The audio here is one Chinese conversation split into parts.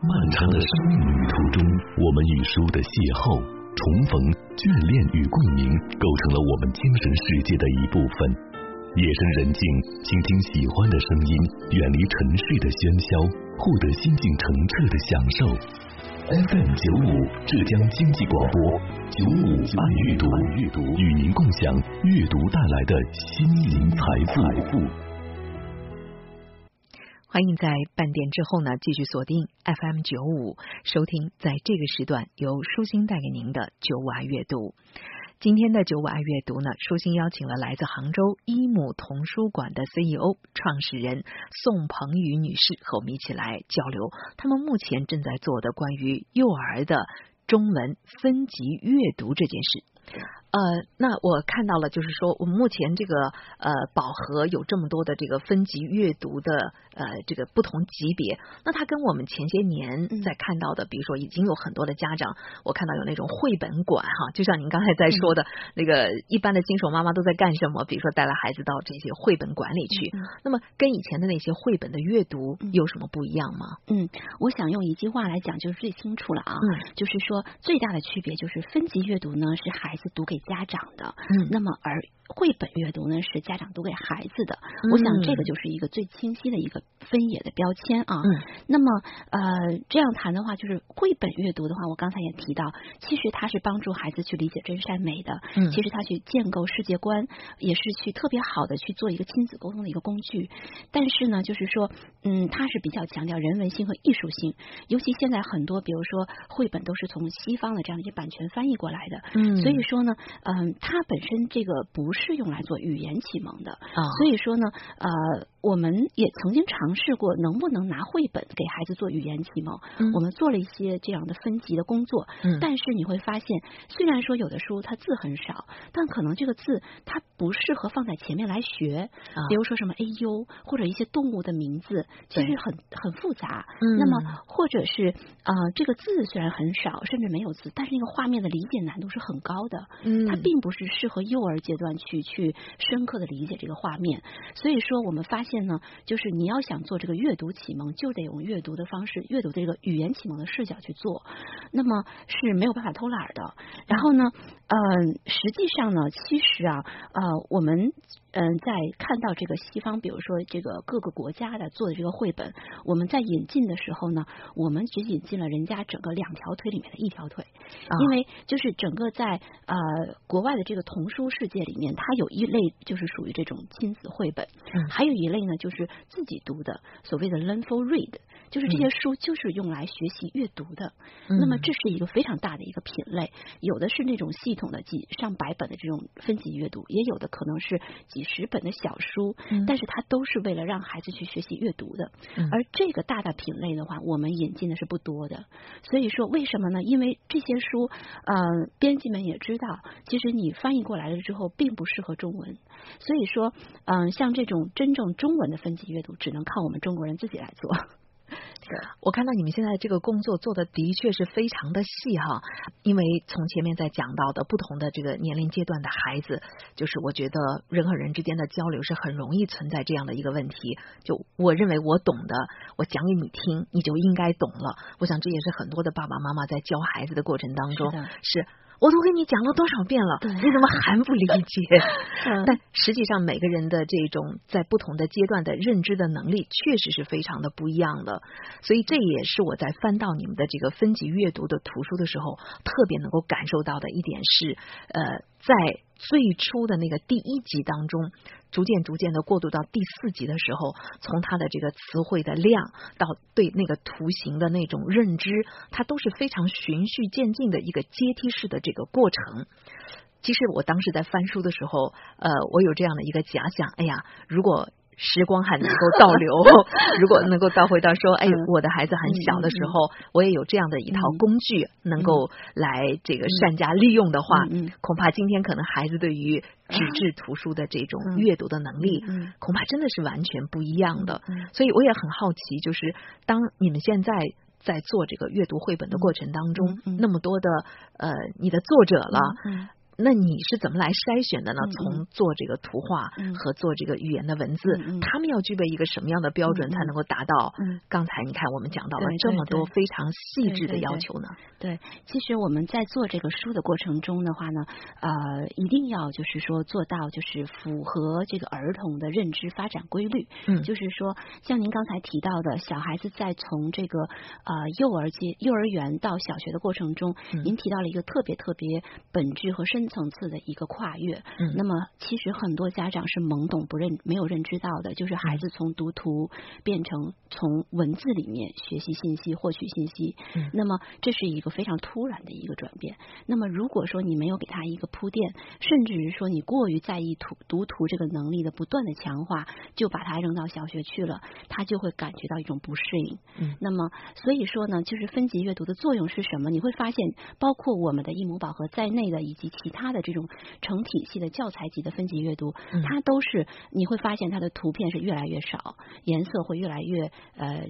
漫长的生命旅途中，我们与书的邂逅、重逢、眷恋与共鸣，构成了我们精神世界的一部分。夜深人静，倾听喜欢的声音，远离沉睡的喧嚣，获得心境澄澈的享受。FM 九五，浙江经济广播，九五爱阅读，与您共享阅读带来的心灵财富。欢迎在半点之后呢，继续锁定 FM 九五，收听在这个时段由舒心带给您的九五爱阅读。今天的九五爱阅读呢，舒心邀请了来自杭州一亩童书馆的 CEO 创始人宋鹏宇女士和我们一起来交流，他们目前正在做的关于幼儿的中文分级阅读这件事。呃，那我看到了，就是说，我们目前这个呃宝盒有这么多的这个分级阅读的呃这个不同级别，那它跟我们前些年在看到的，比如说已经有很多的家长，我看到有那种绘本馆哈，就像您刚才在说的那个一般的新手妈妈都在干什么？比如说带了孩子到这些绘本馆里去，那么跟以前的那些绘本的阅读有什么不一样吗？嗯，我想用一句话来讲就是最清楚了啊，就是说最大的区别就是分级阅读呢是孩子读给家长的，嗯，那么而。绘本阅读呢是家长读给孩子的，我想这个就是一个最清晰的一个分野的标签啊。嗯，那么呃这样谈的话，就是绘本阅读的话，我刚才也提到，其实它是帮助孩子去理解真善美的，嗯，其实他去建构世界观，也是去特别好的去做一个亲子沟通的一个工具。但是呢，就是说，嗯，它是比较强调人文性和艺术性，尤其现在很多，比如说绘本都是从西方的这样的一些版权翻译过来的，嗯，所以说呢，嗯，它本身这个不是。用来做语言启蒙的，所以说呢，呃。我们也曾经尝试过，能不能拿绘本给孩子做语言启蒙？我们做了一些这样的分级的工作，但是你会发现，虽然说有的书它字很少，但可能这个字它不适合放在前面来学。比如说什么 A U 或者一些动物的名字，其实很很复杂。那么或者是啊，这个字虽然很少，甚至没有字，但是那个画面的理解难度是很高的。它并不是适合幼儿阶段去去深刻的理解这个画面。所以说，我们发现。呢，就是你要想做这个阅读启蒙，就得用阅读的方式，阅读这个语言启蒙的视角去做，那么是没有办法偷懒的。然后呢，嗯，实际上呢，其实啊，呃，我们。嗯，在看到这个西方，比如说这个各个国家的做的这个绘本，我们在引进的时候呢，我们只引进了人家整个两条腿里面的一条腿，因为就是整个在呃国外的这个童书世界里面，它有一类就是属于这种亲子绘本，还有一类呢就是自己读的，所谓的 learn for read，就是这些书就是用来学习阅读的。那么这是一个非常大的一个品类，有的是那种系统的几上百本的这种分级阅读，也有的可能是。几十本的小书，但是它都是为了让孩子去学习阅读的。而这个大的品类的话，我们引进的是不多的。所以说，为什么呢？因为这些书，呃，编辑们也知道，其实你翻译过来了之后，并不适合中文。所以说，嗯，像这种真正中文的分级阅读，只能靠我们中国人自己来做。我看到你们现在这个工作做的的确是非常的细哈，因为从前面在讲到的不同的这个年龄阶段的孩子，就是我觉得人和人之间的交流是很容易存在这样的一个问题。就我认为我懂的，我讲给你听，你就应该懂了。我想这也是很多的爸爸妈妈在教孩子的过程当中是。我都跟你讲了多少遍了，你怎么还不理解？但实际上，每个人的这种在不同的阶段的认知的能力，确实是非常的不一样的。所以，这也是我在翻到你们的这个分级阅读的图书的时候，特别能够感受到的一点是，呃，在。最初的那个第一集当中，逐渐逐渐的过渡到第四集的时候，从他的这个词汇的量到对那个图形的那种认知，它都是非常循序渐进的一个阶梯式的这个过程。其实我当时在翻书的时候，呃，我有这样的一个假想，哎呀，如果。时光还能够倒流，如果能够倒回到说，哎，我的孩子很小的时候，我也有这样的一套工具，能够来这个善加利用的话，恐怕今天可能孩子对于纸质图书的这种阅读的能力，恐怕真的是完全不一样的。所以我也很好奇，就是当你们现在在做这个阅读绘本的过程当中，那么多的呃，你的作者了。那你是怎么来筛选的呢？从做这个图画和做这个语言的文字，他们要具备一个什么样的标准才能够达到？刚才你看我们讲到了这么多非常细致的要求呢？对，其实我们在做这个书的过程中的话呢，呃，一定要就是说做到就是符合这个儿童的认知发展规律。嗯，就是说像您刚才提到的，小孩子在从这个呃幼儿阶幼儿园到小学的过程中，您提到了一个特别特别本质和深。层次的一个跨越，嗯，那么其实很多家长是懵懂不认没有认知到的，就是孩子从读图变成从文字里面学习信息、获取信息，嗯，那么这是一个非常突然的一个转变。那么如果说你没有给他一个铺垫，甚至于说你过于在意图读图这个能力的不断的强化，就把他扔到小学去了，他就会感觉到一种不适应。嗯，那么所以说呢，就是分级阅读的作用是什么？你会发现，包括我们的益母宝盒在内的以及其他。它的这种成体系的教材级的分级阅读，它都是你会发现它的图片是越来越少，颜色会越来越呃。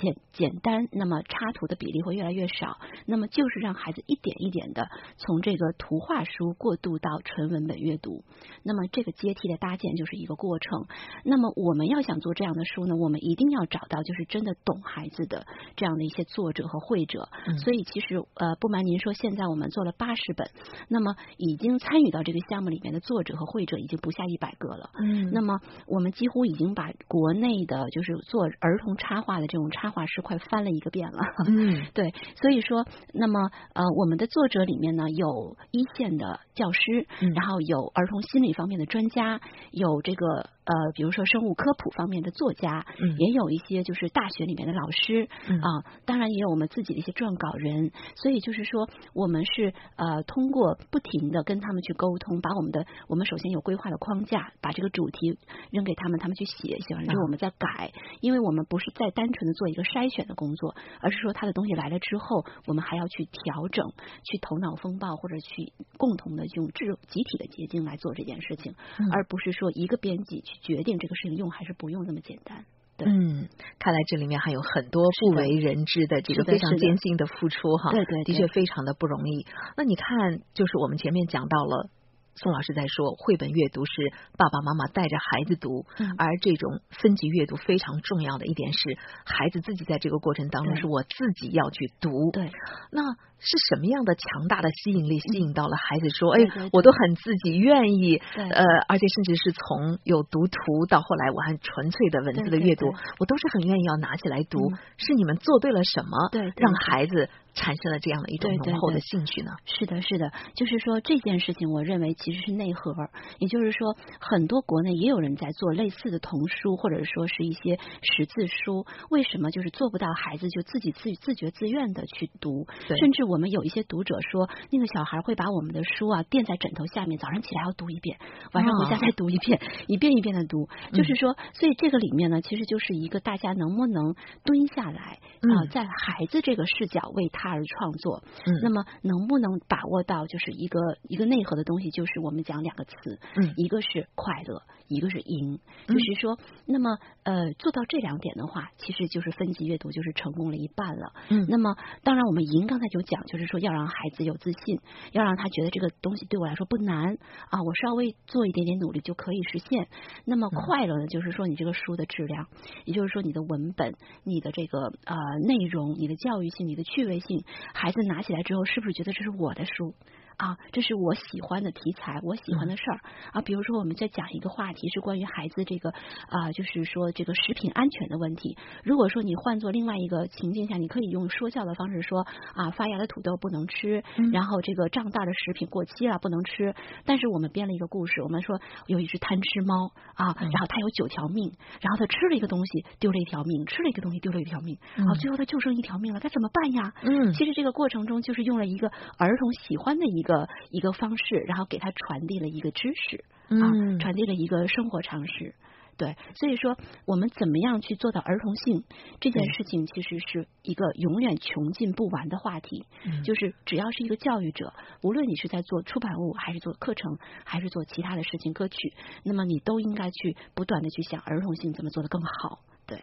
简简单，那么插图的比例会越来越少，那么就是让孩子一点一点的从这个图画书过渡到纯文本阅读，那么这个阶梯的搭建就是一个过程。那么我们要想做这样的书呢，我们一定要找到就是真的懂孩子的这样的一些作者和绘者。所以其实呃，不瞒您说，现在我们做了八十本，那么已经参与到这个项目里面的作者和绘者已经不下一百个了。嗯，那么我们几乎已经把国内的就是做儿童插画的这种插插画师快翻了一个遍了，嗯，对，所以说，那么呃，我们的作者里面呢，有一线的教师，然后有儿童心理方面的专家，有这个。呃，比如说生物科普方面的作家，嗯，也有一些就是大学里面的老师，嗯啊，当然也有我们自己的一些撰稿人，所以就是说，我们是呃通过不停的跟他们去沟通，把我们的我们首先有规划的框架，把这个主题扔给他们，他们去写，写完之后我们再改，因为我们不是在单纯的做一个筛选的工作，而是说他的东西来了之后，我们还要去调整，去头脑风暴或者去共同的用智集体的结晶来做这件事情，而不是说一个编辑去。决定这个事情用还是不用那么简单。嗯，看来这里面还有很多不为人知的这个非常艰辛的付出哈。对对，的确非常的不容易。那你看，就是我们前面讲到了。宋老师在说，绘本阅读是爸爸妈妈带着孩子读，而这种分级阅读非常重要的一点是，孩子自己在这个过程当中是我自己要去读。对，那是什么样的强大的吸引力吸引到了孩子？说，哎，我都很自己愿意，呃，而且甚至是从有读图到后来我还纯粹的文字的阅读，我都是很愿意要拿起来读。是你们做对了什么？对，让孩子。产生了这样的一种浓厚的兴趣呢？是的，是的，就是说这件事情，我认为其实是内核。也就是说，很多国内也有人在做类似的童书，或者说是一些识字书。为什么就是做不到孩子就自己自自觉自愿的去读？甚至我们有一些读者说，那个小孩会把我们的书啊垫在枕头下面，早上起来要读一遍，晚上回家再读一遍，一遍一遍的读。就是说，所以这个里面呢，其实就是一个大家能不能蹲下来啊，在孩子这个视角为他。而创作，嗯，那么能不能把握到就是一个一个内核的东西，就是我们讲两个词，嗯，一个是快乐，一个是赢，就是说，那么呃做到这两点的话，其实就是分级阅读就是成功了一半了，嗯，那么当然我们赢刚才就讲，就是说要让孩子有自信，要让他觉得这个东西对我来说不难啊，我稍微做一点点努力就可以实现。那么快乐呢，就是说你这个书的质量，也就是说你的文本、你的这个呃内容、你的教育性、你的趣味性。孩子拿起来之后，是不是觉得这是我的书？啊，这是我喜欢的题材，我喜欢的事儿啊。比如说，我们在讲一个话题，是关于孩子这个啊，就是说这个食品安全的问题。如果说你换做另外一个情境下，你可以用说教的方式说啊，发芽的土豆不能吃，然后这个胀大的食品过期了不能吃。但是我们编了一个故事，我们说有一只贪吃猫啊，然后它有九条命，然后它吃了一个东西丢了一条命，吃了一个东西丢了一条命，啊，最后它就剩一条命了，该怎么办呀？嗯，其实这个过程中就是用了一个儿童喜欢的一。一个一个方式，然后给他传递了一个知识啊，传递了一个生活常识。对，所以说我们怎么样去做到儿童性这件事情，其实是一个永远穷尽不完的话题。就是只要是一个教育者，无论你是在做出版物，还是做课程，还是做其他的事情，歌曲，那么你都应该去不断的去想儿童性怎么做的更好。对。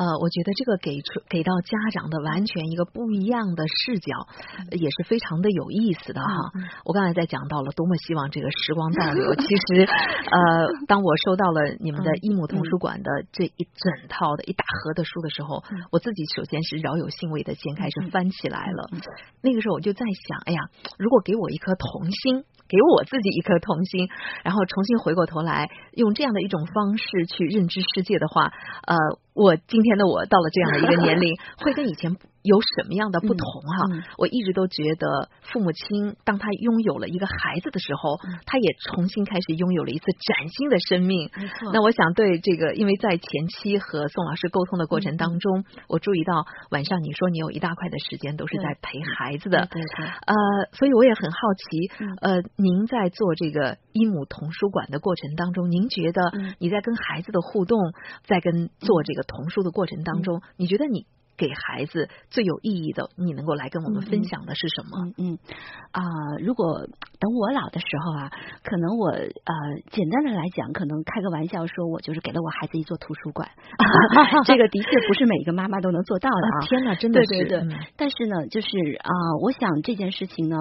呃，我觉得这个给出给到家长的完全一个不一样的视角，也是非常的有意思的哈。我刚才在讲到了多么希望这个时光倒流，其实呃，当我收到了你们的一母图书馆的这一整套的一大盒的书的时候，我自己首先是饶有兴味的先开始翻起来了。那个时候我就在想，哎呀，如果给我一颗童心。给我自己一颗童心，然后重新回过头来，用这样的一种方式去认知世界的话，呃。我今天的我到了这样的一个年龄，会跟以前有什么样的不同哈？我一直都觉得父母亲当他拥有了一个孩子的时候，他也重新开始拥有了一次崭新的生命。那我想对这个，因为在前期和宋老师沟通的过程当中，我注意到晚上你说你有一大块的时间都是在陪孩子的，对对。呃，所以我也很好奇，呃，您在做这个一母童书馆的过程当中，您觉得你在跟孩子的互动，在跟做这个。童书的过程当中，你觉得你？给孩子最有意义的，你能够来跟我们分享的是什么？嗯啊，如果等我老的时候啊，可能我呃，简单的来讲，可能开个玩笑说，我就是给了我孩子一座图书馆。这个的确不是每一个妈妈都能做到的啊！天哪，真的是。对对对。但是呢，就是啊，我想这件事情呢，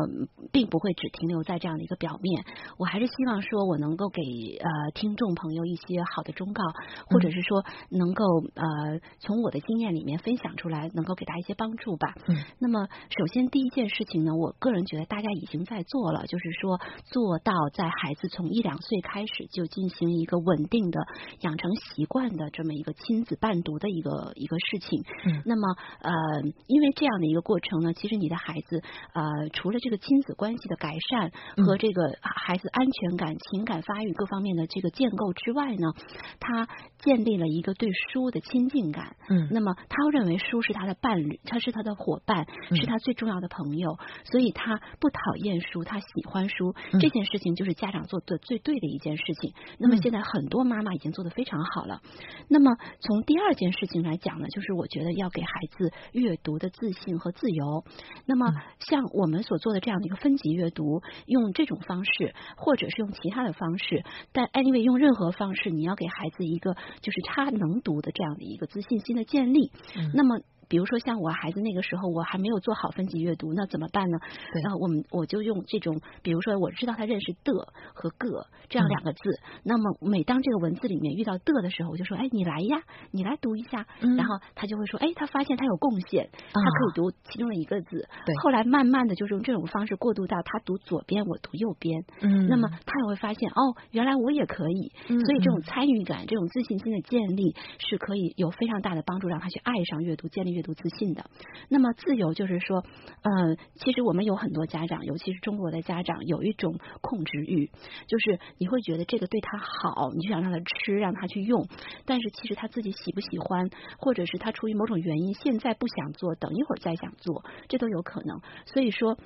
并不会只停留在这样的一个表面。我还是希望说我能够给呃听众朋友一些好的忠告，或者是说能够呃从我的经验里面分享出。来能够给大家一些帮助吧。嗯，那么首先第一件事情呢，我个人觉得大家已经在做了，就是说做到在孩子从一两岁开始就进行一个稳定的养成习惯的这么一个亲子伴读的一个一个事情。嗯，那么呃，因为这样的一个过程呢，其实你的孩子呃，除了这个亲子关系的改善和这个孩子安全感、情感发育各方面的这个建构之外呢，他建立了一个对书的亲近感。嗯，那么他认为书。是他的伴侣，他是他的伙伴，是他最重要的朋友，所以他不讨厌书，他喜欢书。这件事情就是家长做的最对的一件事情。那么现在很多妈妈已经做的非常好了。那么从第二件事情来讲呢，就是我觉得要给孩子阅读的自信和自由。那么像我们所做的这样的一个分级阅读，用这种方式，或者是用其他的方式，但 anyway 用任何方式，你要给孩子一个就是他能读的这样的一个自信心的建立。那么。比如说像我孩子那个时候，我还没有做好分级阅读，那怎么办呢？然后我们我就用这种，比如说我知道他认识的和个这样两个字，那么每当这个文字里面遇到的的时候，我就说，哎，你来呀，你来读一下，然后他就会说，哎，他发现他有贡献，他可以读其中的一个字。对。后来慢慢的就是用这种方式过渡到他读左边，我读右边。嗯。那么他也会发现，哦，原来我也可以。嗯。所以这种参与感、这种自信心的建立是可以有非常大的帮助，让他去爱上阅读，建立。阅读自信的，那么自由就是说，嗯，其实我们有很多家长，尤其是中国的家长，有一种控制欲，就是你会觉得这个对他好，你就想让他吃，让他去用，但是其实他自己喜不喜欢，或者是他出于某种原因现在不想做，等一会儿再想做，这都有可能。所以说。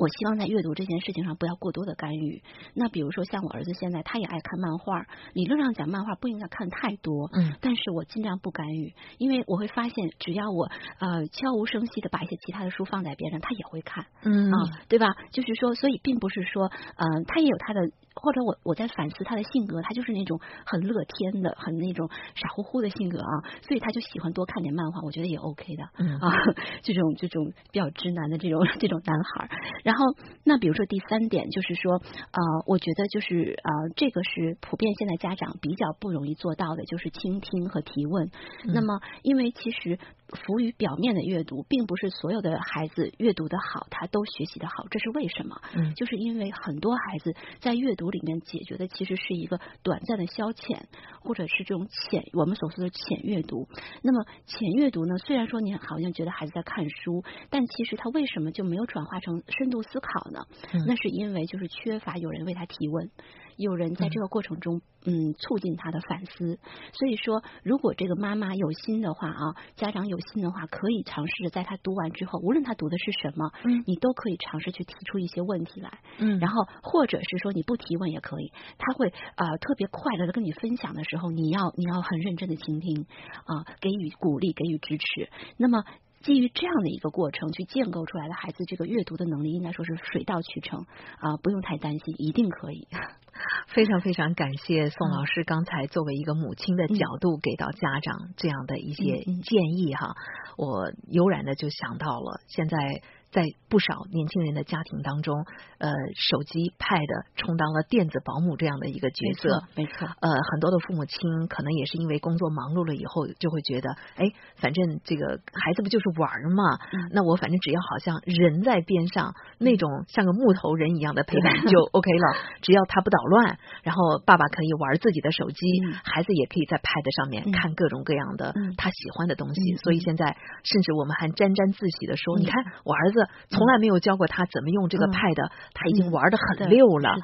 我希望在阅读这件事情上不要过多的干预。那比如说像我儿子现在他也爱看漫画，理论上讲漫画不应该看太多，嗯，但是我尽量不干预，因为我会发现只要我呃悄无声息的把一些其他的书放在边上，他也会看，嗯啊，对吧？就是说，所以并不是说，嗯，他也有他的。或者我我在反思他的性格，他就是那种很乐天的，很那种傻乎乎的性格啊，所以他就喜欢多看点漫画，我觉得也 OK 的嗯啊，这种这种比较直男的这种这种男孩。然后那比如说第三点就是说呃，我觉得就是呃，这个是普遍现在家长比较不容易做到的，就是倾听和提问。那么因为其实。浮于表面的阅读，并不是所有的孩子阅读的好，他都学习的好，这是为什么？嗯，就是因为很多孩子在阅读里面解决的其实是一个短暂的消遣，或者是这种浅我们所说的浅阅读。那么浅阅读呢？虽然说你好像觉得孩子在看书，但其实他为什么就没有转化成深度思考呢？那是因为就是缺乏有人为他提问。有人在这个过程中，嗯，促进他的反思。所以说，如果这个妈妈有心的话啊，家长有心的话，可以尝试着在他读完之后，无论他读的是什么，嗯，你都可以尝试去提出一些问题来，嗯，然后或者是说你不提问也可以，他会啊特别快乐的跟你分享的时候，你要你要很认真的倾听啊，给予鼓励，给予支持。那么。基于这样的一个过程去建构出来的孩子，这个阅读的能力应该说是水到渠成啊，不用太担心，一定可以。非常非常感谢宋老师刚才作为一个母亲的角度给到家长这样的一些建议哈，我悠然的就想到了现在。在不少年轻人的家庭当中，呃，手机、Pad 充当了电子保姆这样的一个角色，没错。呃，很多的父母亲可能也是因为工作忙碌了以后，就会觉得，哎，反正这个孩子不就是玩嘛？那我反正只要好像人在边上，那种像个木头人一样的陪伴就 OK 了。只要他不捣乱，然后爸爸可以玩自己的手机，孩子也可以在 Pad 上面看各种各样的他喜欢的东西。所以现在，甚至我们还沾沾自喜的说，你看我儿子。从来没有教过他怎么用这个 Pad，他已经玩的很溜了。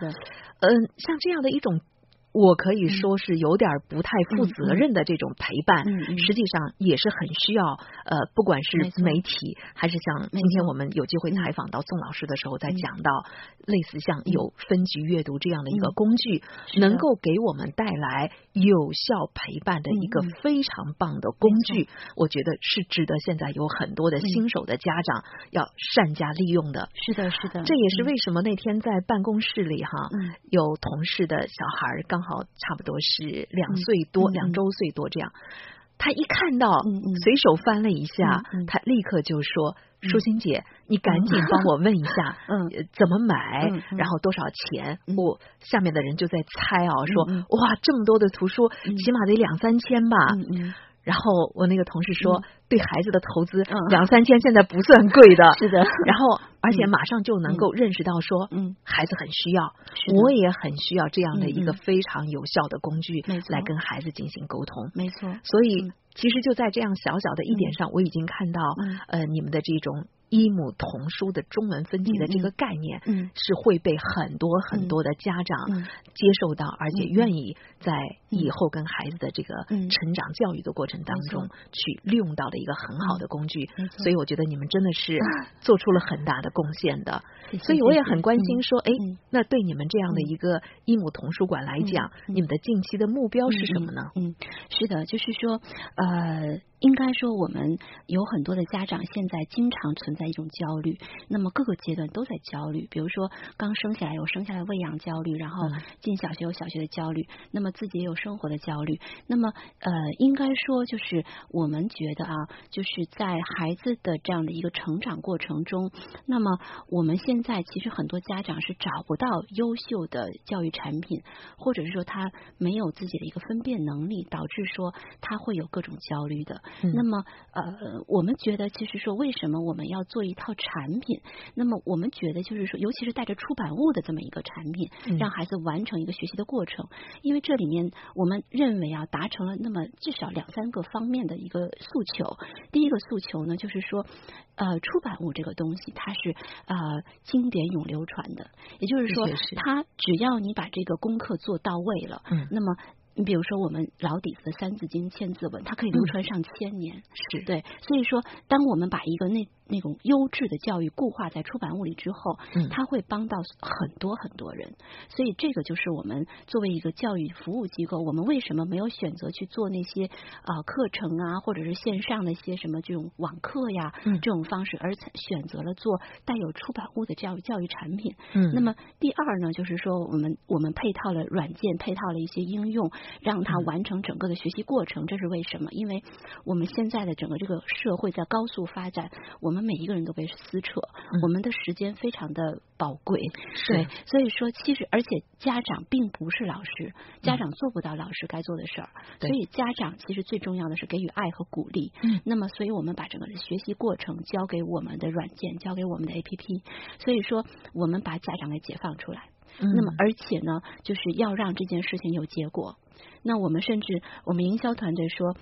嗯，像这样的一种。我可以说是有点不太负责任的这种陪伴，实际上也是很需要呃，不管是媒体还是像今天我们有机会采访到宋老师的时候，在讲到类似像有分级阅读这样的一个工具，能够给我们带来有效陪伴的一个非常棒的工具，我觉得是值得现在有很多的新手的家长要善加利用的。是的，是的，这也是为什么那天在办公室里哈，有同事的小孩刚。好，差不多是两岁多，两周岁多这样。他一看到，随手翻了一下，他立刻就说：“舒心姐，你赶紧帮我问一下，嗯，怎么买？然后多少钱？”我下面的人就在猜啊，说：“哇，这么多的图书，起码得两三千吧。”然后我那个同事说，对孩子的投资两三千现在不算贵的，是的。然后而且马上就能够认识到说，嗯，孩子很需要，我也很需要这样的一个非常有效的工具来跟孩子进行沟通。没错。所以其实就在这样小小的一点上，我已经看到呃你们的这种。一母同书的中文分级的这个概念，嗯，是会被很多很多的家长接受到，而且愿意在以后跟孩子的这个成长教育的过程当中去利用到的一个很好的工具。所以我觉得你们真的是 做出了很大的贡献的。所以我也很关心说，哎，那对你们这样的一个一母童书馆来讲，你们的近期的目标是什么呢？嗯，是的，就是说，呃。应该说，我们有很多的家长现在经常存在一种焦虑，那么各个阶段都在焦虑。比如说，刚生下来有生下来喂养焦虑，然后进小学有小学的焦虑，那么自己也有生活的焦虑。那么，呃，应该说，就是我们觉得啊，就是在孩子的这样的一个成长过程中，那么我们现在其实很多家长是找不到优秀的教育产品，或者是说他没有自己的一个分辨能力，导致说他会有各种焦虑的。那么，呃，我们觉得，其实说，为什么我们要做一套产品？那么，我们觉得，就是说，尤其是带着出版物的这么一个产品，让孩子完成一个学习的过程。因为这里面，我们认为啊，达成了那么至少两三个方面的一个诉求。第一个诉求呢，就是说，呃，出版物这个东西，它是呃经典永流传的，也就是说，它只要你把这个功课做到位了，嗯，那么。你比如说，我们老底子的《三字经》《千字文》，它可以流传上千年，是对。所以说，当我们把一个那那种优质的教育固化在出版物里之后，嗯，它会帮到很多很多人。所以，这个就是我们作为一个教育服务机构，我们为什么没有选择去做那些啊课程啊，或者是线上的一些什么这种网课呀，嗯，这种方式，而选择了做带有出版物的教育教育产品。嗯，那么第二呢，就是说我们我们配套了软件，配套了一些应用。让他完成整个的学习过程，这是为什么？因为我们现在的整个这个社会在高速发展，我们每一个人都被撕扯，我们的时间非常的宝贵，对，所以说其实而且家长并不是老师，家长做不到老师该做的事儿，所以家长其实最重要的是给予爱和鼓励。嗯，那么所以我们把整个的学习过程交给我们的软件，交给我们的 APP，所以说我们把家长给解放出来。那么而且呢，就是要让这件事情有结果。那我们甚至，我们营销团队说。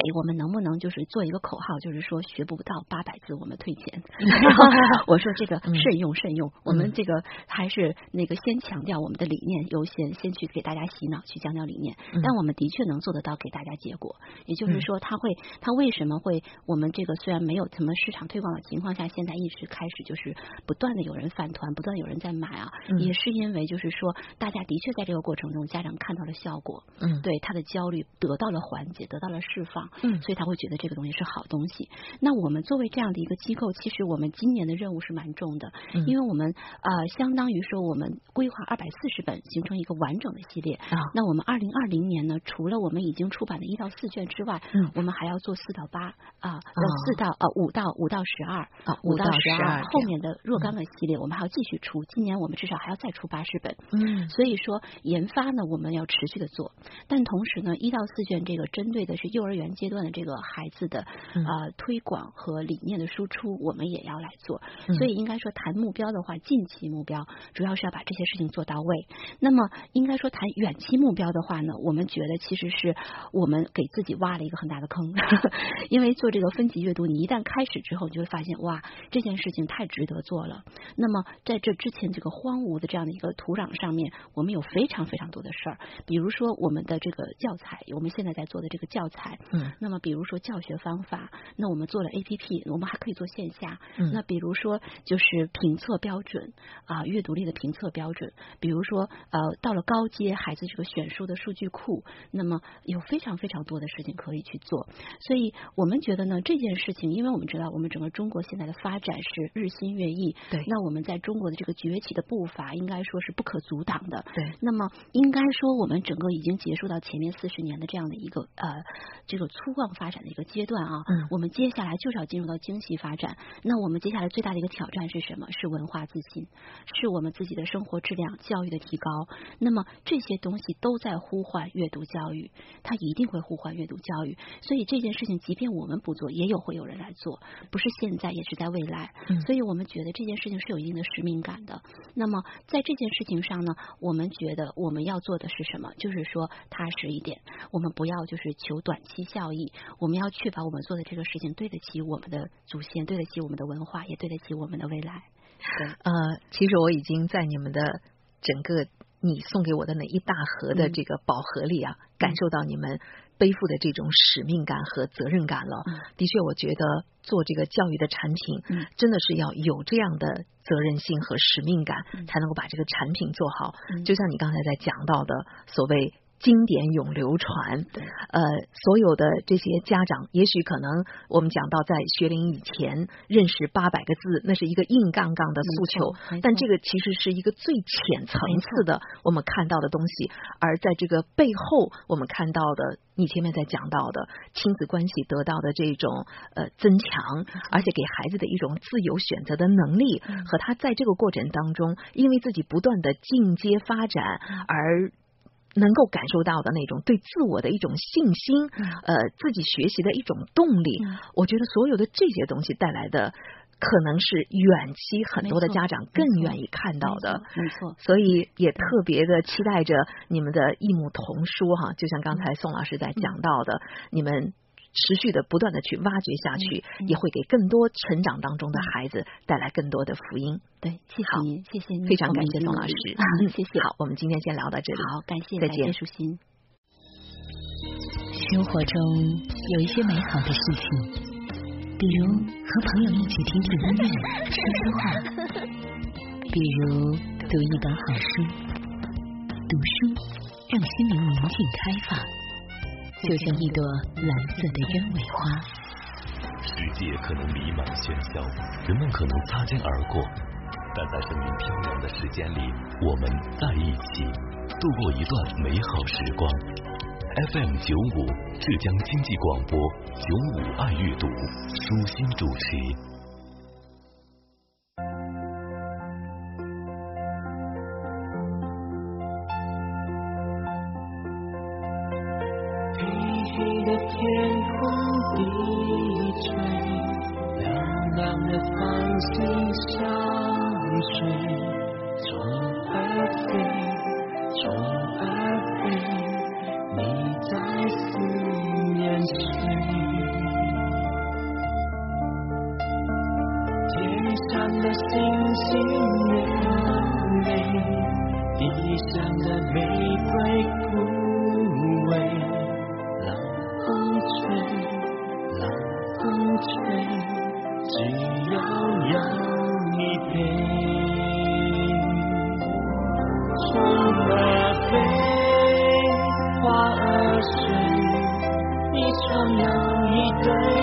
哎，我们能不能就是做一个口号，就是说学不到八百字我们退钱？我说这个慎用慎用，我们这个还是那个先强调我们的理念优先，先去给大家洗脑，去强调理念。但我们的确能做得到给大家结果，也就是说，他会他为什么会我们这个虽然没有什么市场推广的情况下，现在一直开始就是不断的有人返团，不断有人在买啊，也是因为就是说大家的确在这个过程中，家长看到了效果，嗯，对他的焦虑得到了缓解，得到了释放。嗯，所以他会觉得这个东西是好东西。那我们作为这样的一个机构，其实我们今年的任务是蛮重的，因为我们呃，相当于说我们规划二百四十本形成一个完整的系列。啊。那我们二零二零年呢，除了我们已经出版的一到四卷之外，嗯，我们还要做四到八啊，四到呃五到五到十二啊，五到十二后面的若干个系列，我们还要继续出。今年我们至少还要再出八十本，嗯，所以说研发呢，我们要持续的做，但同时呢，一到四卷这个针对的是幼儿园阶段的这个孩子的啊推广和理念的输出，我们也要来做。所以应该说谈目标的话，近期目标主要是要把这些事情做到位。那么应该说谈远期目标的话呢，我们觉得其实是我们给自己挖了一个很大的坑，因为做这个分级阅读，你一旦开始之后，你就会发现哇，这件事情太值得做了。那么在这之前这个荒芜的这样的一个土壤上面，我们有非常非常多的事儿，比如说我们的这个教材，我们现在在做的这个教材，嗯，那么比如说教学方法，那我们做了 A P P，我们还可以做线下，嗯，那比如说就是评测标准啊，阅读力的评测标准，比如说呃，到了高阶孩子这个选书的数据库，那么有非常非常多的事情可以去做，所以我们觉得呢，这件事情，因为我们知道我们整个中国现在的发展是日新月异，对，那我们在中国的这个崛起的步伐，应该说是不可阻挡的，对，那么应该说我们整个已经结束到前面四十年的这样的一个呃这个粗犷发展的一个阶段啊，嗯，我们接下来就是要进入到精细发展，那我们接下来最大的一个挑战是什么？是文化自信，是我们自己的生活质量、教育的提高。那么这些东西都在呼唤阅读教育，它一定会呼唤阅读教育。所以这件事情，即便我们不做，也有会有人来做，不是现在，也是在未来。所以我们觉得这件事情是有一定的使命感的。那么在这件事情上呢，我们觉得我们要做的是什么？就是说踏实一点，我们不要就是求短期效益，我们要确保我们做的这个事情对得起我们的祖先，对得起我们的文化，也对得起我们的未来。对，呃，其实我已经在你们的整个你送给我的那一大盒的这个宝盒里啊，感受到你们背负的这种使命感和责任感了。的确，我觉得做这个教育的产品，真的是要有这样的责任心和使命感，才能够把这个产品做好。就像你刚才在讲到的，所谓。经典永流传，呃，所有的这些家长，也许可能我们讲到在学龄以前认识八百个字，那是一个硬杠杠的诉求，但这个其实是一个最浅层次的我们看到的东西，而在这个背后，我们看到的，你前面在讲到的亲子关系得到的这种呃增强，而且给孩子的一种自由选择的能力，和他在这个过程当中，因为自己不断的进阶发展而。能够感受到的那种对自我的一种信心，呃，自己学习的一种动力，我觉得所有的这些东西带来的，可能是远期很多的家长更愿意看到的，没错。所以也特别的期待着你们的异母童书哈，就像刚才宋老师在讲到的，你们。持续的不断的去挖掘下去，也会给更多成长当中的孩子带来更多的福音。对，谢谢您，谢谢您，非常感谢宋老师。谢谢。好，我们今天先聊到这里。好，感谢，再见，舒心。生活中有一些美好的事情，比如和朋友一起听听音乐、说说话，比如读一本好书。读书让心灵宁静开放。就像一朵蓝色的鸢尾花。世界可能弥漫喧嚣，人们可能擦肩而过，但在生命飘扬的时间里，我们在一起度过一段美好时光。FM 九五浙江经济广播九五爱阅读，舒心主持。风儿飞，花儿睡，一双又一对。